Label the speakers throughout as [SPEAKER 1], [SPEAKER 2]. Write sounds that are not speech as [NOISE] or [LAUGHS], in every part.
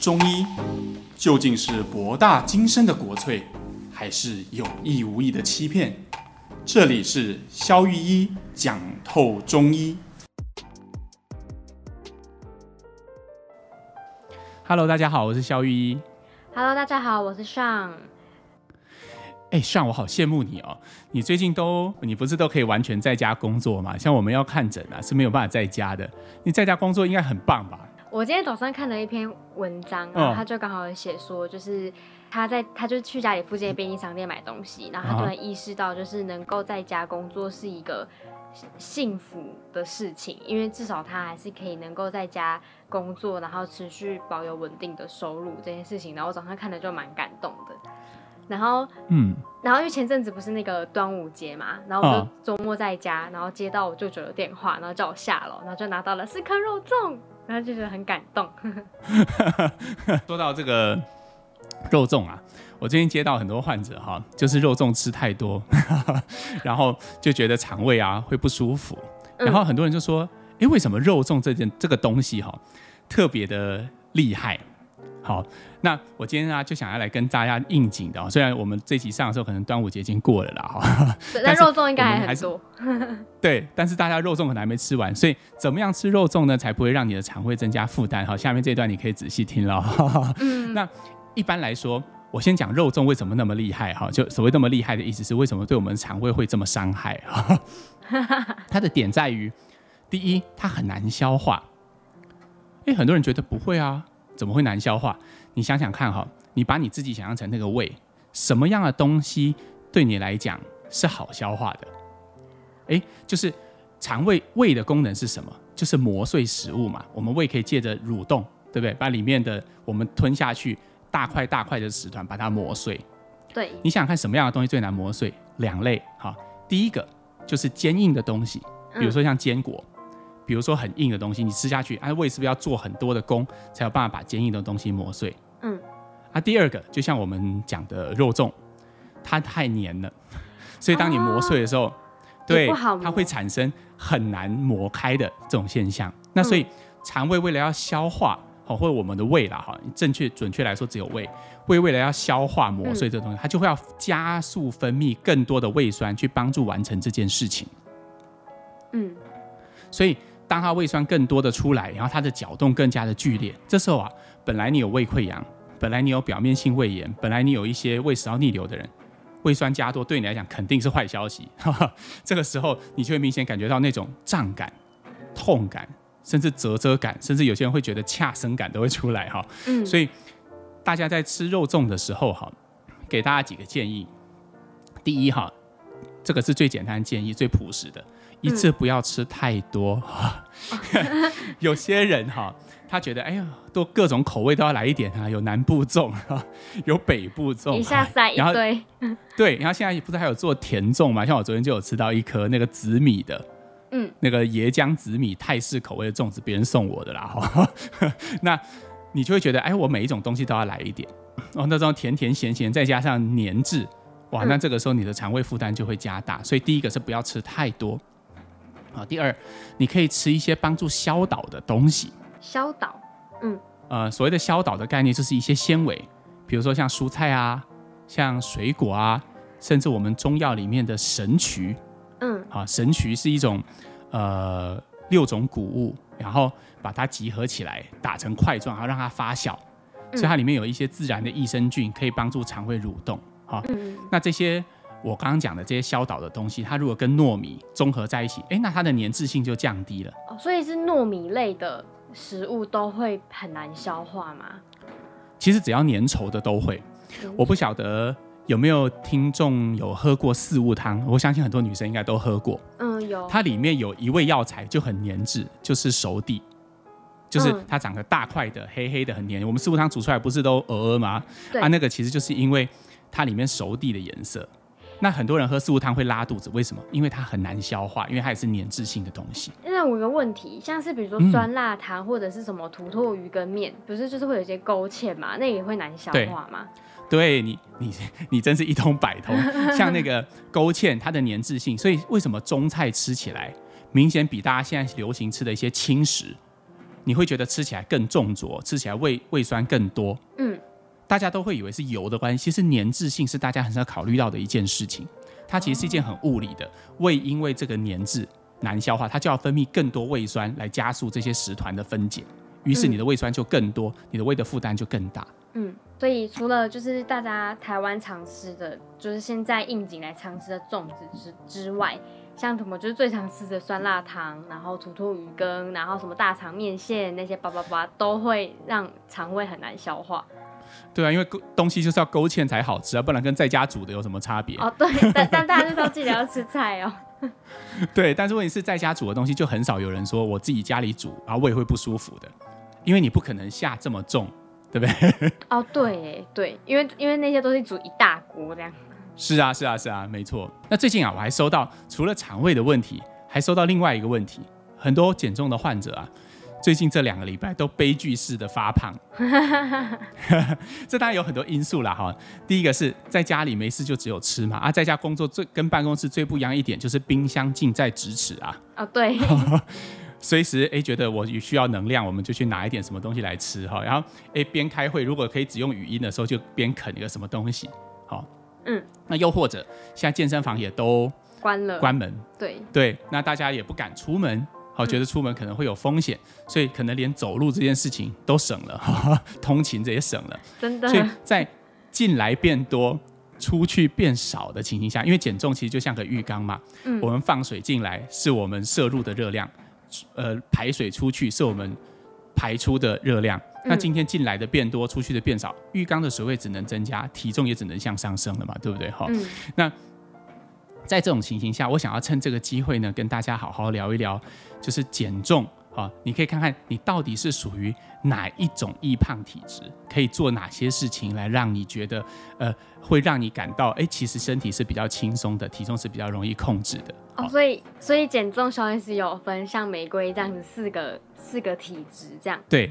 [SPEAKER 1] 中医究竟是博大精深的国粹，还是有意无意的欺骗？这里是肖玉一讲透中医。Hello，大家好，我是肖玉一。
[SPEAKER 2] Hello，大家好，我是尚。
[SPEAKER 1] 哎，尚，我好羡慕你哦！你最近都，你不是都可以完全在家工作吗？像我们要看诊啊，是没有办法在家的。你在家工作应该很棒吧？
[SPEAKER 2] 我今天早上看了一篇文章，然后他就刚好写说，就是他在他就去家里附近的便利商店买东西，然后他突然意识到，就是能够在家工作是一个幸福的事情，因为至少他还是可以能够在家工作，然后持续保有稳定的收入这件事情。然后我早上看的就蛮感动的。然后，嗯，然后因为前阵子不是那个端午节嘛，然后我就周末在家，然后接到我舅舅的电话，然后叫我下楼，然后就拿到了四颗肉粽。然后就觉得很感动。[LAUGHS]
[SPEAKER 1] 说到这个肉粽啊，我最近接到很多患者哈，就是肉粽吃太多，[LAUGHS] 然后就觉得肠胃啊会不舒服。然后很多人就说：“哎，为什么肉粽这件这个东西哈特别的厉害？”好，那我今天啊就想要来跟大家应景的，虽然我们这集上的时候可能端午节已经过了啦，哈，
[SPEAKER 2] 但 [LAUGHS] 肉粽应该还很多。[LAUGHS]
[SPEAKER 1] 对，但是大家肉粽可能还没吃完，所以怎么样吃肉粽呢，才不会让你的肠胃增加负担？好，下面这段你可以仔细听了。[LAUGHS] 嗯，那一般来说，我先讲肉粽为什么那么厉害？哈，就所谓那么厉害的意思是，为什么对我们肠胃会这么伤害？哈，它的点在于，第一，它很难消化。哎，很多人觉得不会啊。怎么会难消化？你想想看哈，你把你自己想象成那个胃，什么样的东西对你来讲是好消化的？诶，就是肠胃胃的功能是什么？就是磨碎食物嘛。我们胃可以借着蠕动，对不对？把里面的我们吞下去大块大块的食团把它磨碎。
[SPEAKER 2] 对，
[SPEAKER 1] 你想想看什么样的东西最难磨碎？两类哈，第一个就是坚硬的东西，比如说像坚果。嗯比如说很硬的东西，你吃下去，啊，胃是不是要做很多的功，才有办法把坚硬的东西磨碎？嗯，啊，第二个就像我们讲的肉粽，它太黏了，[LAUGHS] 所以当你磨碎的时候，哦、对，它会产生很难磨开的这种现象。那所以肠胃为了要消化，好，或者我们的胃啦，哈，正确准确来说只有胃，胃为了要消化磨碎这东西，它就会要加速分泌更多的胃酸去帮助完成这件事情。嗯，所以。当它胃酸更多的出来，然后它的搅动更加的剧烈，这时候啊，本来你有胃溃疡，本来你有表面性胃炎，本来你有一些胃食道逆流的人，胃酸加多对你来讲肯定是坏消息。这个时候你就会明显感觉到那种胀感、痛感，甚至啧啧感，甚至有些人会觉得恰生感都会出来哈。嗯，所以大家在吃肉粽的时候哈，给大家几个建议。第一哈，这个是最简单的建议，最朴实的。一次不要吃太多，[LAUGHS] 嗯、[LAUGHS] 有些人哈，他觉得哎呀，都各种口味都要来一点啊，有南部粽，有北部粽，
[SPEAKER 2] 一下塞一堆。
[SPEAKER 1] 对，然后现在不是还有做甜粽嘛？像我昨天就有吃到一颗那个紫米的，嗯，那个椰浆紫米泰式口味的粽子，别人送我的啦哈。[LAUGHS] 那你就会觉得哎，我每一种东西都要来一点哦，那种甜甜咸咸再加上黏质，哇，那这个时候你的肠胃负担就会加大。所以第一个是不要吃太多。好，第二，你可以吃一些帮助消导的东西。
[SPEAKER 2] 消导，嗯，
[SPEAKER 1] 呃，所谓的消导的概念，就是一些纤维，比如说像蔬菜啊，像水果啊，甚至我们中药里面的神曲，嗯，啊，神曲是一种呃六种谷物，然后把它集合起来打成块状，然后让它发酵，所以它里面有一些自然的益生菌，可以帮助肠胃蠕动。好，嗯，那这些。我刚刚讲的这些消导的东西，它如果跟糯米综合在一起，哎，那它的粘滞性就降低了。
[SPEAKER 2] 哦，所以是糯米类的食物都会很难消化吗？
[SPEAKER 1] 其实只要粘稠的都会。我不晓得有没有听众有喝过四物汤，我相信很多女生应该都喝过。嗯，有。它里面有一味药材就很粘滞，就是熟地，就是它长得大块的、黑黑的、很黏。我们四物汤煮出来不是都鹅鹅吗？对。啊，那个其实就是因为它里面熟地的颜色。那很多人喝四物汤会拉肚子，为什么？因为它很难消化，因为它也是粘滞性的东西。
[SPEAKER 2] 那我有个问题，像是比如说酸辣汤或者是什么土豆鱼跟面，不是就是会有一些勾芡嘛？那也会难消化吗？
[SPEAKER 1] 对，对你，你你真是一通百通。[LAUGHS] 像那个勾芡，它的粘滞性，所以为什么中菜吃起来明显比大家现在流行吃的一些轻食你会觉得吃起来更重浊，吃起来胃胃酸更多。
[SPEAKER 2] 嗯，
[SPEAKER 1] 大家都会以为是油的关系，其实粘滞性是大家很少考虑到的一件事情。它其实是一件很物理的，胃因为这个粘滞难消化，它就要分泌更多胃酸来加速这些食团的分解，于是你的胃酸就更多，你的胃的负担就更大。
[SPEAKER 2] 嗯，所以除了就是大家台湾常吃的，就是现在应景来常吃的粽子之之外，像什么就是最常吃的酸辣汤，然后土兔鱼羹，然后什么大肠面线那些叭叭叭，都会让肠胃很难消化。
[SPEAKER 1] 对啊，因为东西就是要勾芡才好吃啊，不然跟在家煮的有什么差别？
[SPEAKER 2] 哦，对，但但大家就是要记得要吃菜哦。[LAUGHS]
[SPEAKER 1] 对，但是问题是在家煮的东西就很少有人说我自己家里煮，然后胃会不舒服的，因为你不可能下这么重，对不对？[LAUGHS]
[SPEAKER 2] 哦，对，对，因为因为那些东西煮一大锅这样。
[SPEAKER 1] 是啊，是啊，是啊，没错。那最近啊，我还收到除了肠胃的问题，还收到另外一个问题，很多减重的患者啊。最近这两个礼拜都悲剧式的发胖，[LAUGHS] 这当然有很多因素啦哈。第一个是在家里没事就只有吃嘛，啊，在家工作最跟办公室最不一样一点就是冰箱近在咫尺啊。
[SPEAKER 2] 哦，对，[LAUGHS]
[SPEAKER 1] 随时哎觉得我需要能量，我们就去拿一点什么东西来吃哈。然后哎边开会如果可以只用语音的时候，就边啃一个什么东西。好，
[SPEAKER 2] 嗯，
[SPEAKER 1] 那又或者现在健身房也都
[SPEAKER 2] 关了，
[SPEAKER 1] 关门，
[SPEAKER 2] 对
[SPEAKER 1] 对，那大家也不敢出门。好，觉得出门可能会有风险，所以可能连走路这件事情都省了，呵 [LAUGHS] 呵通勤这也省了，
[SPEAKER 2] 真的。
[SPEAKER 1] 所以在进来变多、出去变少的情形下，因为减重其实就像个浴缸嘛，嗯，我们放水进来是我们摄入的热量，呃，排水出去是我们排出的热量。那今天进来的变多，出去的变少，浴缸的水位只能增加，体重也只能向上升了嘛，对不对？哈，嗯，那。在这种情形下，我想要趁这个机会呢，跟大家好好聊一聊，就是减重啊。你可以看看你到底是属于哪一种易胖体质，可以做哪些事情来让你觉得，呃，会让你感到，哎，其实身体是比较轻松的，体重是比较容易控制的。
[SPEAKER 2] 哦，所以所以减重小 S 有分像玫瑰这样子四个四个体质这样。
[SPEAKER 1] 对。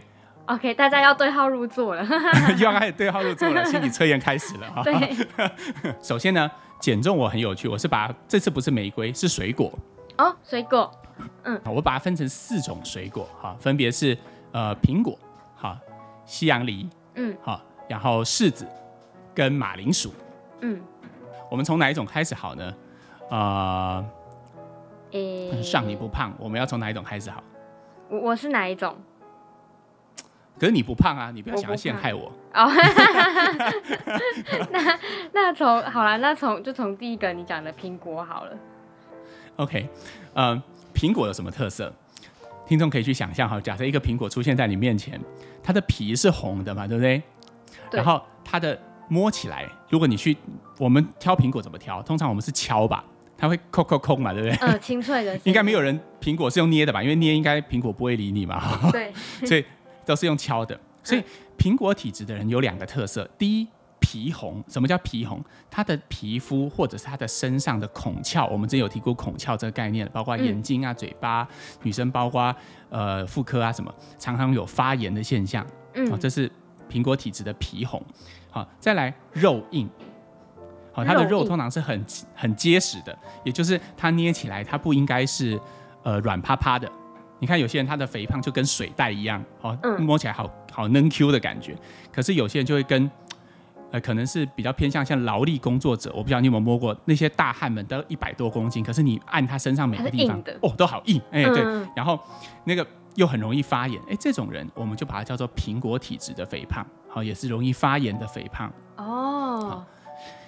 [SPEAKER 2] OK，大家要对号入座了，[LAUGHS]
[SPEAKER 1] 又要开始对号入座了，心理测验开始了哈。对。[LAUGHS] 首先呢。减重我很有趣，我是把这次不是玫瑰，是水果。
[SPEAKER 2] 哦，水果，嗯，
[SPEAKER 1] 我把它分成四种水果哈，分别是呃苹果，哈，西洋梨，嗯，好，然后柿子跟马铃薯，嗯，我们从哪一种开始好呢？啊、呃，诶，上你不胖，我们要从哪一种开始好？
[SPEAKER 2] 我我是哪一种？
[SPEAKER 1] 可是你不胖啊，你不要想要陷害我。
[SPEAKER 2] 我哦，[LAUGHS] 那那从好了，那从就从第一个你讲的苹果好了。
[SPEAKER 1] OK，嗯，苹果有什么特色？听众可以去想象哈，假设一个苹果出现在你面前，它的皮是红的嘛，对不对？对。然后它的摸起来，如果你去我们挑苹果怎么挑？通常我们是敲吧，它会抠抠抠嘛，对不对？
[SPEAKER 2] 嗯，清脆的。[LAUGHS]
[SPEAKER 1] 应该没有人苹果是用捏的吧？因为捏应该苹果不会理你嘛。
[SPEAKER 2] 对。[LAUGHS]
[SPEAKER 1] 所以。都是用敲的，所以苹果体质的人有两个特色：第一，皮红。什么叫皮红？他的皮肤或者是他的身上的孔窍，我们之前有提过孔窍这个概念，包括眼睛啊、嘴巴，女生包括呃妇科啊什么，常常有发炎的现象。嗯，这是苹果体质的皮红。好，再来肉硬。好，它的肉通常是很很结实的，也就是它捏起来，它不应该是呃软趴趴的。你看有些人他的肥胖就跟水袋一样，哦，摸起来好好嫩 Q 的感觉。可是有些人就会跟，呃，可能是比较偏向像劳力工作者，我不知道你有没有摸过那些大汉们，都一百多公斤，可是你按他身上每个地方，哦，都好硬，哎，对，然后那个又很容易发炎，哎，这种人我们就把它叫做苹果体质的肥胖，好，也是容易发炎的肥胖。
[SPEAKER 2] 哦，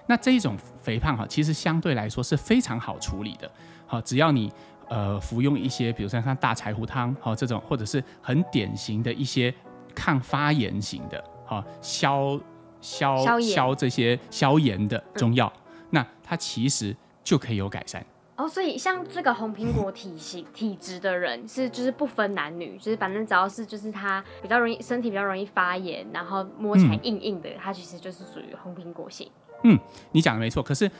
[SPEAKER 1] 那这一种肥胖哈，其实相对来说是非常好处理的，好，只要你。呃，服用一些，比如像像大柴胡汤，好、哦、这种，或者是很典型的一些抗发炎型的，好、哦、消消消，消这些消炎的中药，嗯、那它其实就可以有改善。
[SPEAKER 2] 哦，所以像这个红苹果体型体质的人，是就是不分男女，就是反正只要是就是他比较容易身体比较容易发炎，然后摸起来硬硬的，嗯、它其实就是属于红苹果型。
[SPEAKER 1] 嗯，你讲的没错，可是。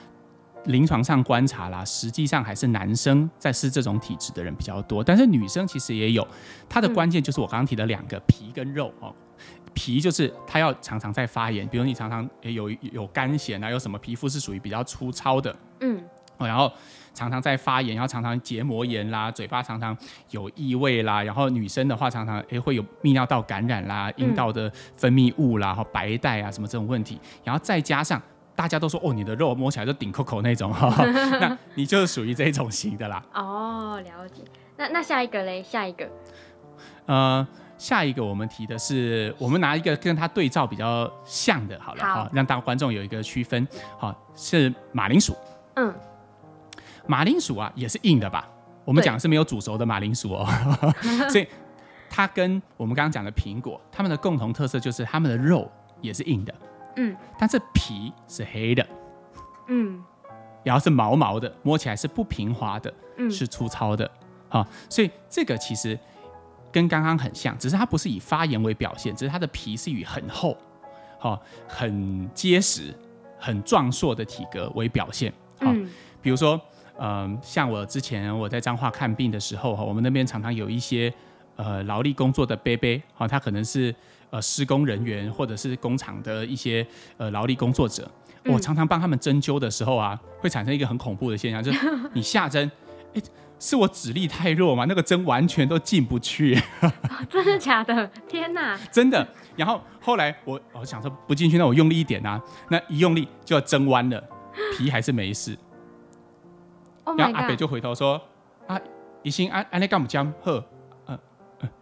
[SPEAKER 1] 临床上观察啦，实际上还是男生在吃这种体质的人比较多，但是女生其实也有。它的关键就是我刚刚提的两个皮跟肉哦。皮就是它要常常在发炎，比如你常常有有干癣啊，有什么皮肤是属于比较粗糙的，嗯，然后常常在发炎，然后常常结膜炎啦，嘴巴常常有异味啦，然后女生的话常常诶会有泌尿道感染啦，阴道的分泌物啦，然后白带啊什么这种问题，然后再加上大家都说哦，你的肉摸起来就顶扣扣那种哈，[LAUGHS] [LAUGHS] 那你就是属于这种型的啦。
[SPEAKER 2] 哦，了解。那那下一个嘞？下一个，
[SPEAKER 1] 呃。下一个我们提的是，我们拿一个跟它对照比较像的，好了哈，让大观众有一个区分，好，是马铃薯。嗯，马铃薯啊也是硬的吧？我们讲的是没有煮熟的马铃薯哦，[LAUGHS] 所以它跟我们刚刚讲的苹果，它们的共同特色就是它们的肉也是硬的，嗯，但是皮是黑的，嗯，然后是毛毛的，摸起来是不平滑的，嗯，是粗糙的，好，所以这个其实。跟刚刚很像，只是它不是以发炎为表现，只是它的皮是以很厚、好、很结实、很壮硕的体格为表现。嗯，比如说，嗯、呃，像我之前我在彰化看病的时候，哈，我们那边常常有一些呃劳力工作的伯伯，哈，他可能是呃施工人员或者是工厂的一些呃劳力工作者，我常常帮他们针灸的时候啊，会产生一个很恐怖的现象，[LAUGHS] 就是你下针，欸是我指力太弱吗？那个针完全都进不去。
[SPEAKER 2] 哦，真的假的？天哪！
[SPEAKER 1] 真的。然后后来我我想说不进去，那我用力一点啊，那一用力就要针弯了，皮还是没事。
[SPEAKER 2] Oh、
[SPEAKER 1] 然后阿北就回头说：“啊，一心安安内干姆江呵，嗯嗯。”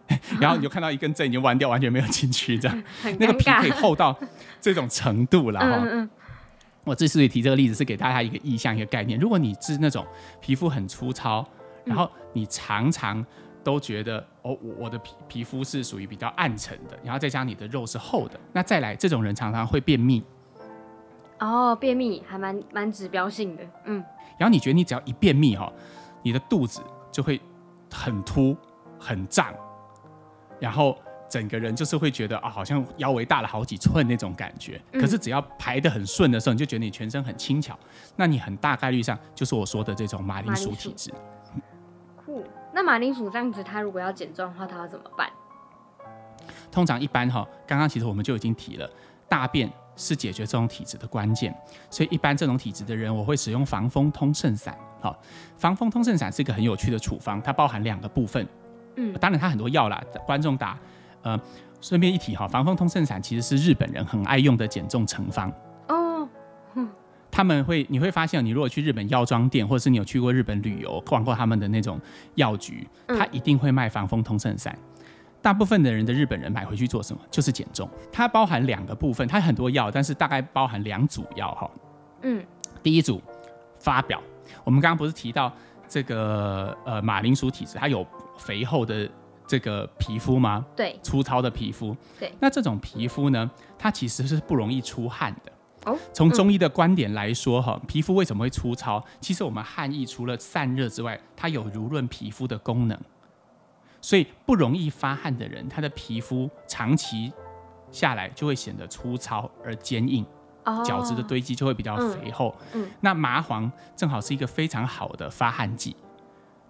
[SPEAKER 1] [LAUGHS] 然后你就看到一根针已经弯掉，完全没有进去，这样。[LAUGHS] 那个皮可以厚到这种程度了哈。嗯嗯我之所以提这个例子，是给大家一个意象、一个概念。如果你是那种皮肤很粗糙，然后你常常都觉得哦，我的皮皮肤是属于比较暗沉的，然后再加上你的肉是厚的，那再来这种人常常会便秘。
[SPEAKER 2] 哦，便秘还蛮蛮指标性的，嗯。
[SPEAKER 1] 然后你觉得你只要一便秘哈，你的肚子就会很凸、很胀，然后整个人就是会觉得啊、哦，好像腰围大了好几寸那种感觉。可是只要排的很顺的时候，你就觉得你全身很轻巧，那你很大概率上就是我说的这种马铃薯体质。
[SPEAKER 2] 酷那马铃薯这样子，它如果要减重的话，它要怎么办？
[SPEAKER 1] 通常一般哈，刚刚其实我们就已经提了，大便是解决这种体质的关键，所以一般这种体质的人，我会使用防风通圣散。好，防风通圣散是一个很有趣的处方，它包含两个部分。嗯，当然它很多药啦，观众打，呃，顺便一提哈，防风通圣散其实是日本人很爱用的减重成方。他们会，你会发现，你如果去日本药妆店，或者是你有去过日本旅游，逛过他们的那种药局，他一定会卖防风通圣散。大部分的人的日本人买回去做什么？就是减重。它包含两个部分，它很多药，但是大概包含两组药哈。嗯，第一组发表，我们刚刚不是提到这个呃马铃薯体质，它有肥厚的这个皮肤吗？
[SPEAKER 2] 对，
[SPEAKER 1] 粗糙的皮肤。
[SPEAKER 2] 对，
[SPEAKER 1] 那这种皮肤呢，它其实是不容易出汗的。从中医的观点来说，哈，皮肤为什么会粗糙？其实我们汗液除了散热之外，它有濡润皮肤的功能。所以不容易发汗的人，他的皮肤长期下来就会显得粗糙而坚硬，角质的堆积就会比较肥厚。那麻黄正好是一个非常好的发汗剂，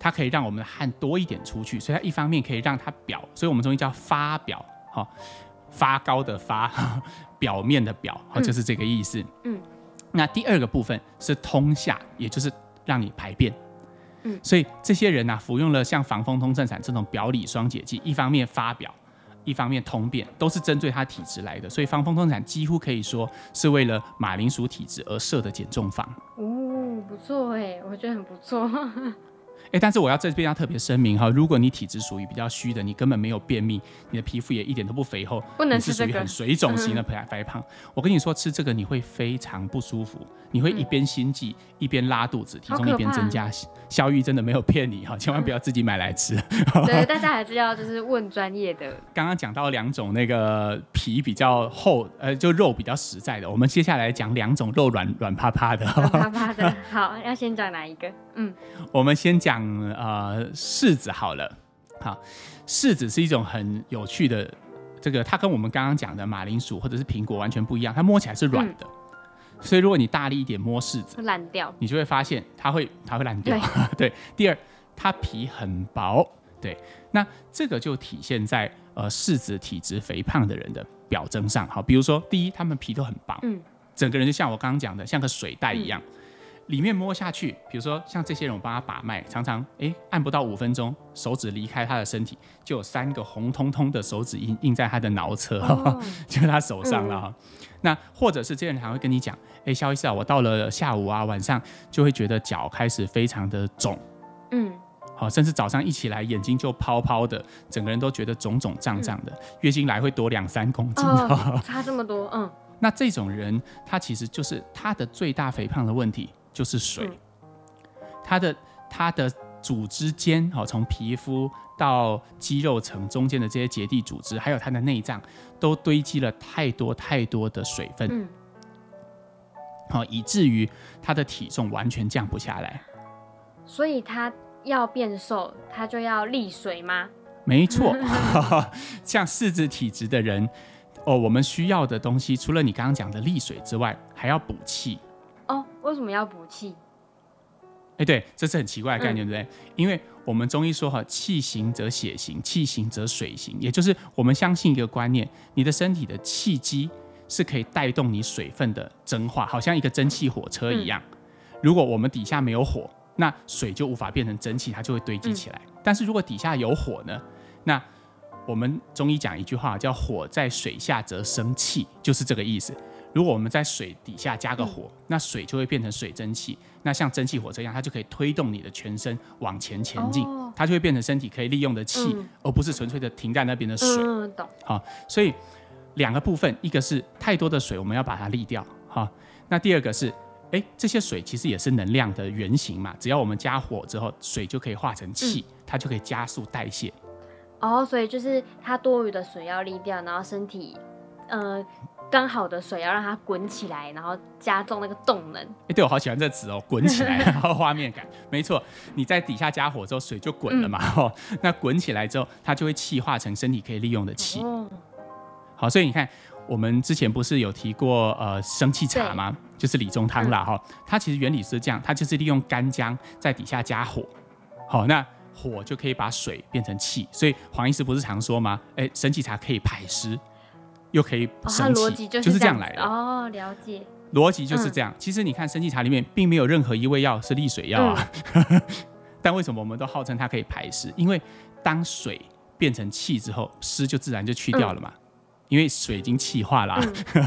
[SPEAKER 1] 它可以让我们的汗多一点出去，所以它一方面可以让它表，所以我们中医叫发表，哈。发高的发，[LAUGHS] 表面的表，好，就是这个意思。嗯，那第二个部分是通下，也就是让你排便。嗯，所以这些人呢、啊，服用了像防风通正散这种表里双解剂，一方面发表，一方面通便，都是针对他体质来的。所以防风通圣散几乎可以说是为了马铃薯体质而设的减重方。
[SPEAKER 2] 哦，不错哎，我觉得很不错。
[SPEAKER 1] 哎，但是我要这边要特别声明哈，如果你体质属于比较虚的，你根本没有便秘，你的皮肤也一点都不肥厚，
[SPEAKER 2] 不能吃这个，
[SPEAKER 1] 你是属于很水肿型的白白胖。我跟你说，吃这个你会非常不舒服，你会一边心悸一边拉肚子，体重一边增加。萧玉真的没有骗你哈，千万不要自己买来吃。
[SPEAKER 2] 对，[LAUGHS] 大家还是要就是问专业的。
[SPEAKER 1] 刚刚讲到两种那个皮比较厚，呃，就肉比较实在的，我们接下来讲两种肉软软趴趴的。
[SPEAKER 2] 软趴趴的，[LAUGHS] 好，要先讲哪一个？嗯，
[SPEAKER 1] 我们先讲。嗯，呃，柿子好了，好，柿子是一种很有趣的，这个它跟我们刚刚讲的马铃薯或者是苹果完全不一样，它摸起来是软的，嗯、所以如果你大力一点摸柿子，
[SPEAKER 2] 烂掉，
[SPEAKER 1] 你就会发现它会它会烂掉。对，[LAUGHS] 对，第二，它皮很薄，对，那这个就体现在呃柿子体质肥胖的人的表征上，好，比如说第一，他们皮都很薄，嗯，整个人就像我刚刚讲的，像个水袋一样。嗯里面摸下去，比如说像这些人，我帮他把脉，常常哎按不到五分钟，手指离开他的身体，就有三个红彤彤的手指印印在他的脑侧，哦、[LAUGHS] 就是他手上了那或者是这些人还会跟你讲，哎，肖医师啊，我到了下午啊晚上就会觉得脚开始非常的肿，嗯，好，甚至早上一起来眼睛就泡泡的，整个人都觉得肿肿胀胀的，嗯、月经来会多两三公斤，[LAUGHS]
[SPEAKER 2] 哦、差这么多，嗯。
[SPEAKER 1] 那这种人，他其实就是他的最大肥胖的问题。就是水，嗯、它的它的组织间，好，从皮肤到肌肉层中间的这些结缔组织，还有它的内脏，都堆积了太多太多的水分，好、嗯，以至于它的体重完全降不下来。
[SPEAKER 2] 所以他要变瘦，他就要利水吗？
[SPEAKER 1] 没错，[LAUGHS] [LAUGHS] 像四肢体质的人，哦，我们需要的东西，除了你刚刚讲的利水之外，还要补气。
[SPEAKER 2] 哦，为什么要补气？
[SPEAKER 1] 哎，对，这是很奇怪的概念，对不对？因为我们中医说哈，气行则血行，气行则水行，也就是我们相信一个观念，你的身体的气机是可以带动你水分的蒸化，好像一个蒸汽火车一样。如果我们底下没有火，那水就无法变成蒸汽，它就会堆积起来。但是如果底下有火呢？那我们中医讲一句话叫“火在水下则生气”，就是这个意思。如果我们在水底下加个火，那水就会变成水蒸气，那像蒸汽火车一样，它就可以推动你的全身往前前进，它就会变成身体可以利用的气，而不是纯粹的停在那边的水。
[SPEAKER 2] 嗯，懂。
[SPEAKER 1] 好，所以两个部分，一个是太多的水，我们要把它沥掉。好，那第二个是，哎，这些水其实也是能量的原型嘛，只要我们加火之后，水就可以化成气，它就可以加速代谢。
[SPEAKER 2] 哦，所以就是它多余的水要沥掉，然后身体，呃。刚好的水要让它滚起来，然后加重那个动能。哎，对，我好喜欢这词哦，滚起来，[LAUGHS] 然后画面感。没错，你在底下加火之后，水就滚了嘛。哦、嗯，那滚起来之后，它就会气化成身体可以利用的气。哦、好，所以你看，我们之前不是有提过呃生气茶吗？就是理中汤啦。哈、嗯，它其实原理是这样，它就是利用干姜在底下加火。好，那火就可以把水变成气。所以黄医师不是常说吗？哎，生气茶可以排湿。又可以生气，就是这样来的哦。了解，
[SPEAKER 1] 逻辑就是这样。其实你看生气茶里面并没有任何一味药是利水药啊，[LAUGHS] 但为什么我们都号称它可以排湿？因为当水变成气之后，湿就自然就去掉了嘛。因为水已经气化了，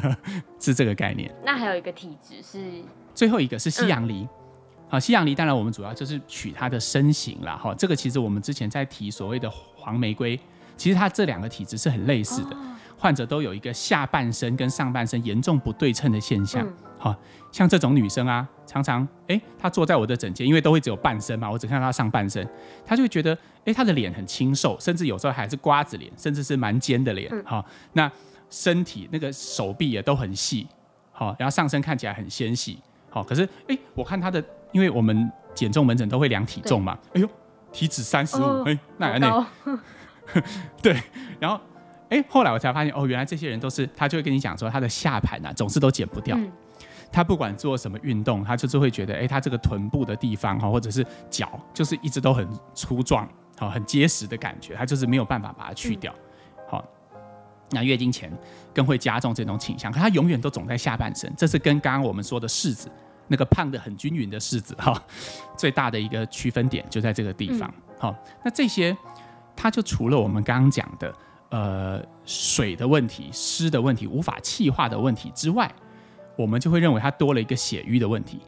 [SPEAKER 1] [LAUGHS] 是这个概念。
[SPEAKER 2] 那还有一个体质是
[SPEAKER 1] 最后一个是西洋梨。好，西洋梨当然我们主要就是取它的身形啦哈。这个其实我们之前在提所谓的黄玫瑰，其实它这两个体质是很类似的。患者都有一个下半身跟上半身严重不对称的现象，好、嗯、像这种女生啊，常常哎，她坐在我的诊间，因为都会只有半身嘛，我只看到她上半身，她就会觉得哎，她的脸很清瘦，甚至有时候还是瓜子脸，甚至是蛮尖的脸，好、嗯，那身体那个手臂也都很细，好，然后上身看起来很纤细，好，可是哎，我看她的，因为我们减重门诊都会量体重嘛，对。哎呦，体脂三十五，哎，那那，[LAUGHS] 对，然后。哎，后来我才发现，哦，原来这些人都是他就会跟你讲说，他的下盘啊总是都减不掉。嗯、他不管做什么运动，他就是会觉得，哎，他这个臀部的地方哈，或者是脚，就是一直都很粗壮，好，很结实的感觉，他就是没有办法把它去掉。好、嗯，那月经前更会加重这种倾向，可他永远都总在下半身，这是跟刚刚我们说的柿子那个胖的很均匀的柿子哈，最大的一个区分点就在这个地方。好、嗯，那这些他就除了我们刚刚讲的。呃，水的问题、湿的问题、无法气化的问题之外，我们就会认为它多了一个血瘀的问题。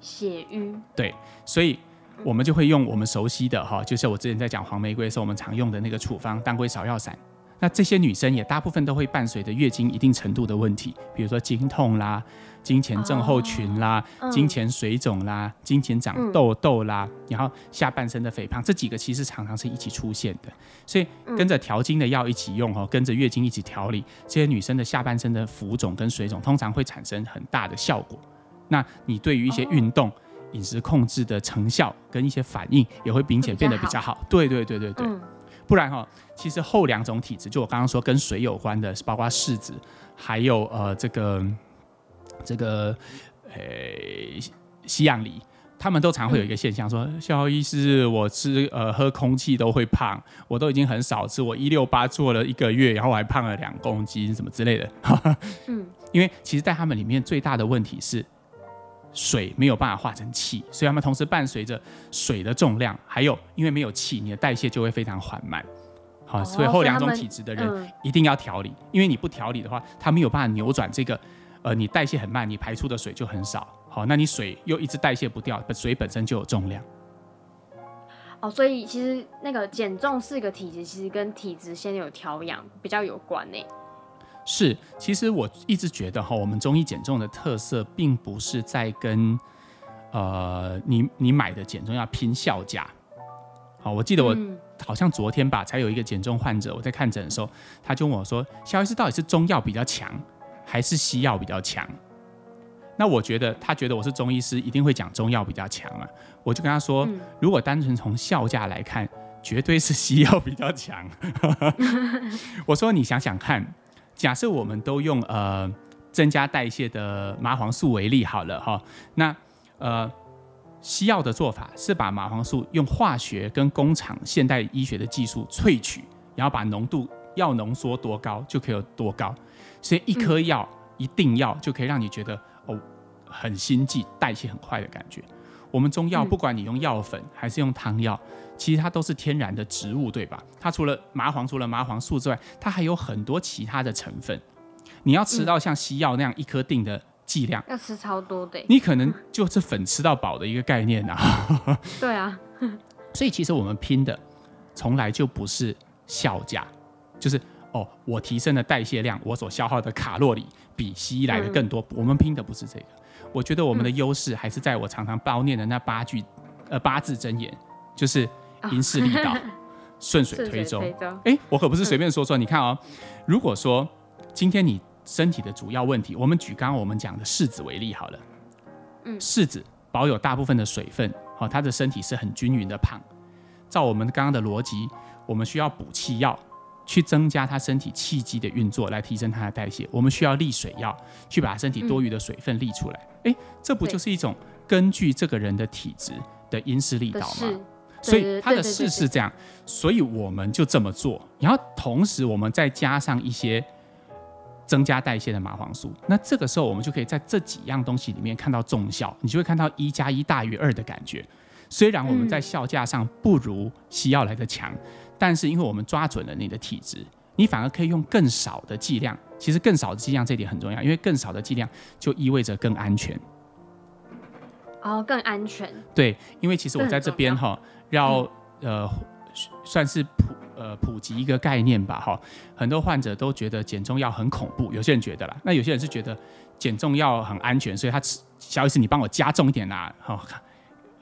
[SPEAKER 2] 血瘀。
[SPEAKER 1] 对，所以我们就会用我们熟悉的哈，就是我之前在讲黄玫瑰的时候，我们常用的那个处方——当归芍药散。那这些女生也大部分都会伴随着月经一定程度的问题，比如说经痛啦。经前症候群啦，金钱水肿啦，金钱长痘痘啦，然后下半身的肥胖，这几个其实常常是一起出现的。所以跟着调经的药一起用哦，跟着月经一起调理，这些女生的下半身的浮肿跟水肿通常会产生很大的效果。那你对于一些运动、饮食控制的成效跟一些反应也会明显变得比较好。对对对对对，不然哈，其实后两种体质，就我刚刚说跟水有关的，包括柿子，还有呃这个。这个，呃，西洋梨，他们都常会有一个现象，说，肖医师，我吃呃喝空气都会胖，我都已经很少吃，我一六八做了一个月，然后我还胖了两公斤，什么之类的。[LAUGHS] 嗯，因为其实，在他们里面最大的问题是水没有办法化成气，所以他们同时伴随着水的重量，还有因为没有气，你的代谢就会非常缓慢。好，哦，所以后两种体质的人一定要调理，嗯，因为你不调理的话，他没有办法扭转这个，呃，你代谢很慢，你排出的水就很少。好，那你水又一直代谢不掉，水本身就有重量。
[SPEAKER 2] 哦，所以其实那个减重是个体质，其实跟体质先有调养比较有关呢。
[SPEAKER 1] 是，其实我一直觉得哈，我们中医减重的特色，并不是在跟呃你你买的减重药拼效价。好，我记得我好像昨天吧，才有一个减重患者，我在看诊的时候，他就问我说：“肖医师，到底是中药比较强，还是西药比较强？”那我觉得他觉得我是中医师，一定会讲中药比较强嘛。我就跟他说，如果单纯从效价来看，绝对是西药比较强。[LAUGHS] 我说你想想看，假设我们都用呃增加代谢的麻黄素为例好了哈，那呃西药的做法是把麻黄素用化学跟工厂现代医学的技术萃取，然后把浓度要浓缩多高就可以有多高，所以一颗药一定药就可以让你觉得。哦，很心悸，代谢很快的感觉。我们中药，不管你用药粉还是用汤药，嗯，其实它都是天然的植物，对吧？它除了麻黄，除了麻黄素之外，它还有很多其他的成分。你要吃到像西药那样一颗定的剂量，
[SPEAKER 2] 要吃超多的，
[SPEAKER 1] 你可能就是粉吃到饱的一个概念啊。
[SPEAKER 2] 对啊，[LAUGHS]
[SPEAKER 1] 所以其实我们拼的从来就不是效价，就是。哦，我提升的代谢量，我所消耗的卡路里比西医来的更多。嗯。我们拼的不是这个，我觉得我们的优势还是在我常常包念的那八句，呃，八字真言，就是因势利导，[LAUGHS] 顺水推舟。哎，我可不是随便说说。你看哦，如果说今天你身体的主要问题，我们举刚刚我们讲的柿子为例好了。嗯，柿子保有大部分的水分，好，它的身体是很均匀的胖。照我们刚刚的逻辑，我们需要补气药。去增加他身体气机的运作，来提升他的代谢。我们需要利水药，去把身体多余的水分利出来。哎、嗯，这不就是一种根据这个人的体质的因势利导吗？所以他的事是这样，所以我们就这么做。然后同时我们再加上一些增加代谢的麻黄素，那这个时候我们就可以在这几样东西里面看到重效，你就会看到一加一大于二的感觉。虽然我们在效价上不如西药来的强。但是因为我们抓准了你的体质，你反而可以用更少的剂量。其实更少的剂量这点很重要，因为更少的剂量就意味着更安全。
[SPEAKER 2] 哦，更安全。
[SPEAKER 1] 对，因为其实我在这边哈，要呃算是普呃普及一个概念吧哈。很多患者都觉得减重药很恐怖，有些人觉得啦，那有些人是觉得减重药很安全，所以他吃，小医师你帮我加重一点啦，哈。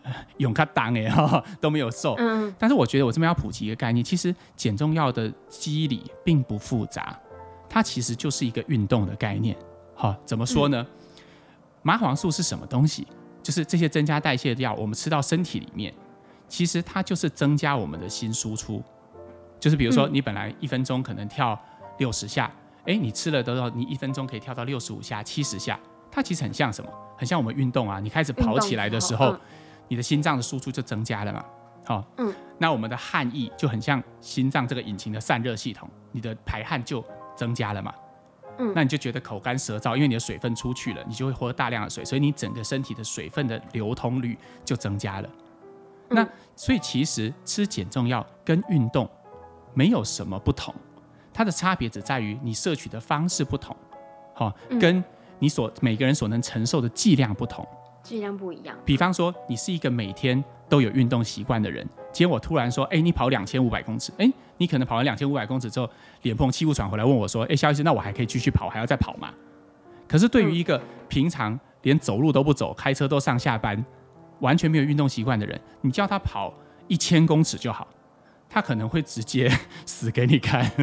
[SPEAKER 1] [LAUGHS] 永卡当哎哈 [LAUGHS] 都没有瘦，嗯，但是我觉得我这边要普及一个概念，其实减重药的机理并不复杂，它其实就是一个运动的概念。好，怎么说呢？嗯、麻黄素是什么东西？就是这些增加代谢的药，我们吃到身体里面，其实它就是增加我们的心输出。就是比如说，你本来一分钟可能跳六十下，哎、嗯，你吃了之后，你一分钟可以跳到六十五下、七十下，它其实很像什么？很像我们运动啊，你开始跑起来的时候。你的心脏的输出就增加了嘛？好、哦，嗯，那我们的汗液就很像心脏这个引擎的散热系统，你的排汗就增加了嘛？嗯，那你就觉得口干舌燥，因为你的水分出去了，你就会喝大量的水，所以你整个身体的水分的流通率就增加了。嗯、那所以其实吃减重药跟运动没有什么不同，它的差别只在于你摄取的方式不同，好、哦，跟你所每个人所能承受的剂量不同。
[SPEAKER 2] 剂量不一样。
[SPEAKER 1] 比方说，你是一个每天都有运动习惯的人，今天我突然说，哎，你跑两千五百公尺，哎，你可能跑完两千五百公尺之后，脸红气不喘回来问我说，哎，肖医师，那我还可以继续跑，还要再跑吗？可是对于一个平常连走路都不走、开车都上下班、完全没有运动习惯的人，你叫他跑一千公尺就好，他可能会直接 [LAUGHS] 死给你看。[LAUGHS]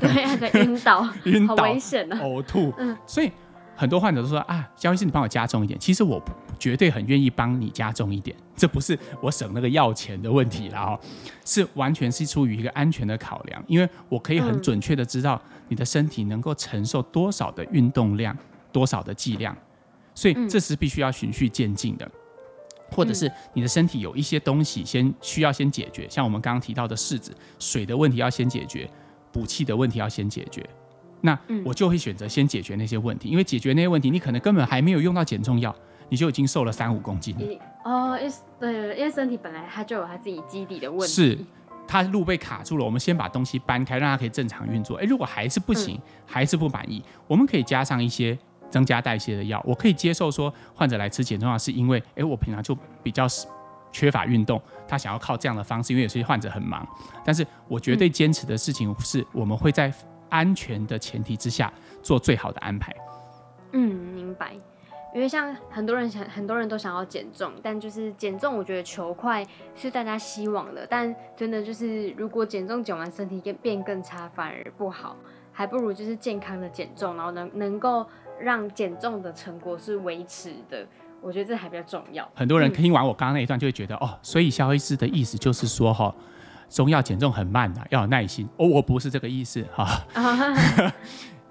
[SPEAKER 1] 对，
[SPEAKER 2] 那个晕倒，晕倒，好危险啊，
[SPEAKER 1] 呕吐。嗯，所以。很多患者都说啊，肖医师，你帮我加重一点。其实我绝对很愿意帮你加重一点，这不是我省那个药钱的问题啦，是完全是出于一个安全的考量，因为我可以很准确的知道你的身体能够承受多少的运动量，多少的剂量，所以这是必须要循序渐进的，或者是你的身体有一些东西先需要先解决，像我们刚刚提到的柿子，水的问题要先解决，补气的问题要先解决。那我就会选择先解决那些问题，因为解决那些问题，你可能根本还没有用到减重药，你就已经瘦了三五公斤了。
[SPEAKER 2] 哦，因为对，因为身体本来它就有它自己基底的问题。
[SPEAKER 1] 是，它路被卡住了，我们先把东西搬开，让它可以正常运作。哎，如果还是不行，嗯、还是不满意，我们可以加上一些增加代谢的药。我可以接受说，患者来吃减重药是因为，哎，我平常就比较缺乏运动，他想要靠这样的方式，因为有些患者很忙。但是我绝对坚持的事情是，我们会在安全的前提之下做最好的安排。
[SPEAKER 2] 嗯，明白。因为像很多人想，很多人都想要减重，但就是减重，我觉得求快是大家希望的，但真的就是如果减重减完身体变变更差，反而不好，还不如就是健康的减重，然后能能够让减重的成果是维持的，我觉得这还比较重要。
[SPEAKER 1] 很多人听完我刚刚那一段，就会觉得、嗯、哦，所以肖医师的意思就是说哈，中药减重很慢的，要有耐心。哦，我不是这个意思哈。[LAUGHS]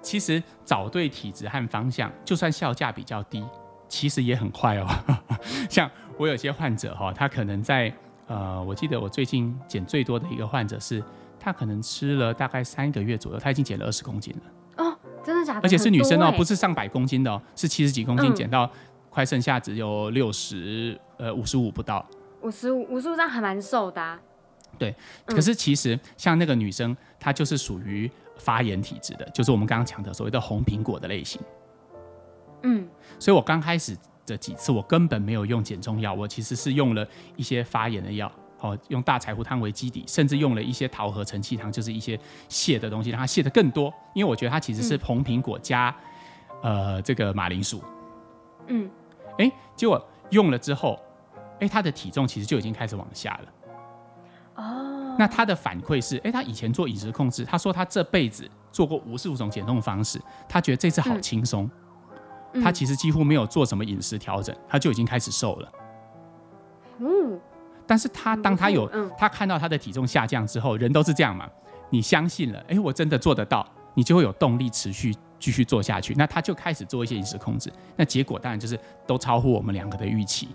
[SPEAKER 1] 其实找对体质和方向，就算效价比较低，其实也很快哦。[LAUGHS] 像我有些患者哈，他可能在呃，我记得我最近减最多的一个患者是，他可能吃了大概三个月左右，他已经减了二十公斤了。
[SPEAKER 2] 哦，真的假的？
[SPEAKER 1] 而且是女生哦，不是上百公斤的哦，是七十几公斤减到快剩下只有六十呃五十五不到。
[SPEAKER 2] 五十五五十五这样还蛮瘦的啊。
[SPEAKER 1] 对，可是其实像那个女生，她就是属于。发炎体质的，就是我们刚刚讲的所谓的红苹果的类型。
[SPEAKER 2] 嗯，
[SPEAKER 1] 所以我刚开始的几次，我根本没有用减重药，我其实是用了一些发炎的药，哦，用大柴胡汤为基底，甚至用了一些桃核承气汤，就是一些泻的东西，让它泻的更多。因为我觉得它其实是红苹果加、嗯、呃这个马铃薯。
[SPEAKER 2] 嗯，
[SPEAKER 1] 哎，结果用了之后，哎，他的体重其实就已经开始往下了。那他的反馈是，哎，他以前做饮食控制，他说他这辈子做过无数种减重方式，他觉得这次好轻松，嗯、他其实几乎没有做什么饮食调整，他就已经开始瘦了。
[SPEAKER 2] 嗯，
[SPEAKER 1] 但是他当他有、嗯、他看到他的体重下降之后，人都是这样嘛，你相信了，哎，我真的做得到，你就会有动力持续继续做下去。那他就开始做一些饮食控制，那结果当然就是都超乎我们两个的预期。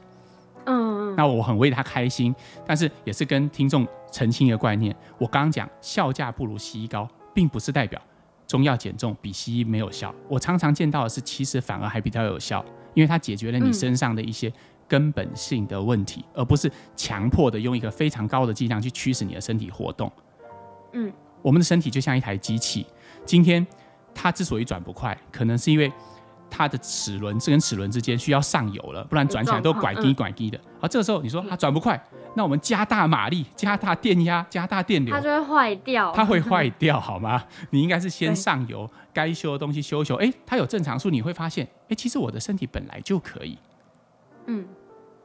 [SPEAKER 2] 嗯，
[SPEAKER 1] 那我很为他开心，但是也是跟听众澄清一个观念。我刚刚讲效价不如西医高，并不是代表中药减重比西医没有效。我常常见到的是，其实反而还比较有效，因为它解决了你身上的一些根本性的问题，而不是强迫的用一个非常高的剂量去驱使你的身体活动。
[SPEAKER 2] 嗯，
[SPEAKER 1] 我们的身体就像一台机器，今天它之所以转不快，可能是因为。它的齿轮这跟齿轮之间需要上油了，不然转起来都拐低拐低的。而、嗯、这个时候你说它转不快，那我们加大马力、加大电压、加大电流，
[SPEAKER 2] 它就会坏掉。
[SPEAKER 1] 它会坏掉好吗？[LAUGHS] 你应该是先上油，该修的东西修修。哎，它有正常数，你会发现，哎，其实我的身体本来就可以。
[SPEAKER 2] 嗯。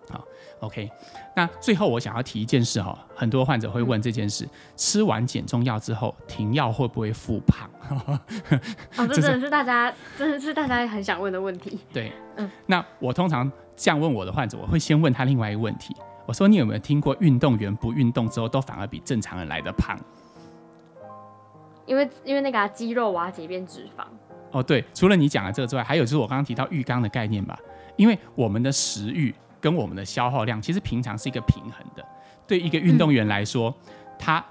[SPEAKER 1] 好，OK。那最后我想要提一件事哈，很多患者会问这件事：嗯、吃完减重药之后停药会不会复胖？[LAUGHS]
[SPEAKER 2] 哦，这真的是大家，真的是大家很想问的问题。
[SPEAKER 1] 对，
[SPEAKER 2] 嗯。
[SPEAKER 1] 那我通常这样问我的患者，我会先问他另外一个问题：我说你有没有听过运动员不运动之后都反而比正常人来的胖？
[SPEAKER 2] 因为因为那个肌肉瓦解变脂肪。
[SPEAKER 1] 哦，对。除了你讲的这个之外，还有就是我刚刚提到浴缸的概念吧？因为我们的食欲。跟我们的消耗量其实平常是一个平衡的。对一个运动员来说，他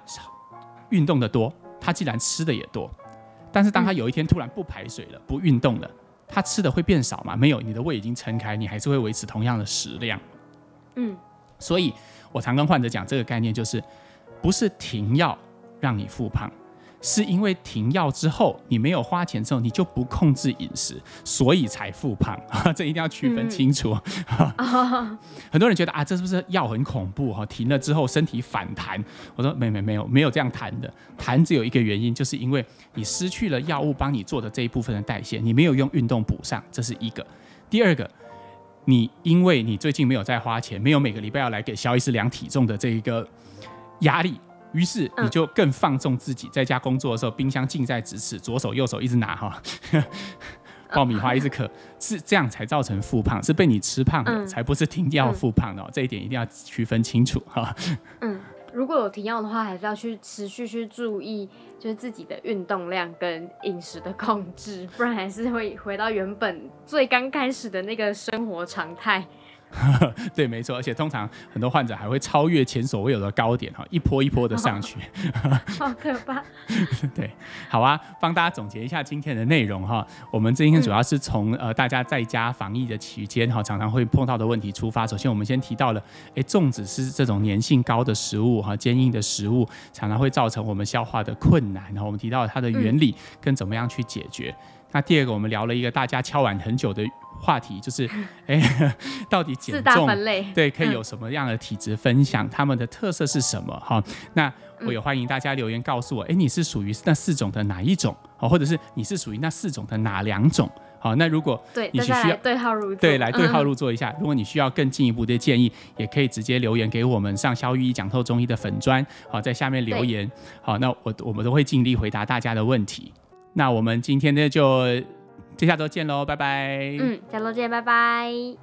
[SPEAKER 1] 运动的多，他既然吃的也多，但是当他有一天突然不排水了，不运动了，他吃的会变少吗？没有，你的胃已经撑开，你还是会维持同样的食量。
[SPEAKER 2] 嗯，
[SPEAKER 1] 所以我常跟患者讲这个概念，就是不是停药让你复胖。是因为停药之后，你没有花钱之后，你就不控制饮食，所以才复胖。[LAUGHS] 这一定要区分清楚。
[SPEAKER 2] 嗯、[LAUGHS]
[SPEAKER 1] 很多人觉得啊，这是不是药很恐怖？哈，停了之后身体反弹。我说没没没有没有这样弹的，弹只有一个原因，就是因为你失去了药物帮你做的这一部分的代谢，你没有用运动补上，这是一个。第二个，你因为你最近没有在花钱，没有每个礼拜要来给肖医师量体重的这一个压力。于是你就更放纵自己，在家工作的时候，冰箱近在咫尺，左手右手一直拿哈，[LAUGHS] 爆米花一直嗑，是这样才造成复胖，是被你吃胖的，才不是停药复胖的，这一点一定要区分清楚哈。[LAUGHS]
[SPEAKER 2] 嗯，如果有停药的话，还是要去持续去注意，就是自己的运动量跟饮食的控制，不然还是会回到原本最刚开始的那个生活常态。[LAUGHS]
[SPEAKER 1] 对，没错，而且通常很多患者还会超越前所未有的高点哈，一波一波的上去，[LAUGHS]
[SPEAKER 2] 好可怕。
[SPEAKER 1] 对，好啊，帮大家总结一下今天的内容哈。我们今天主要是从呃大家在家防疫的期间哈，常常会碰到的问题出发。首先，我们先提到了，哎，粽子是这种粘性高的食物哈，坚硬的食物常常会造成我们消化的困难。然后我们提到了它的原理跟怎么样去解决。那第二个，我们聊了一个大家敲碗很久的。话题就是，[LAUGHS] 哎，[LAUGHS] 到底减重对可以有什么样的体质分享？他们的特色是什么？哈，那我也欢迎大家留言告诉我，哎，你是属于那四种的哪一种？哦，或者是你是属于那四种的哪两种？好，那如果你需要
[SPEAKER 2] 对号入座，
[SPEAKER 1] 对，来对号入座一下。如果你需要更进一步的建议，也可以直接留言给我们上肖玉医讲透中医的粉专，好，在下面留言。好，那我我们都会尽力回答大家的问题。那我们今天呢就。下周见喽，拜拜。
[SPEAKER 2] 嗯，下周见，拜拜。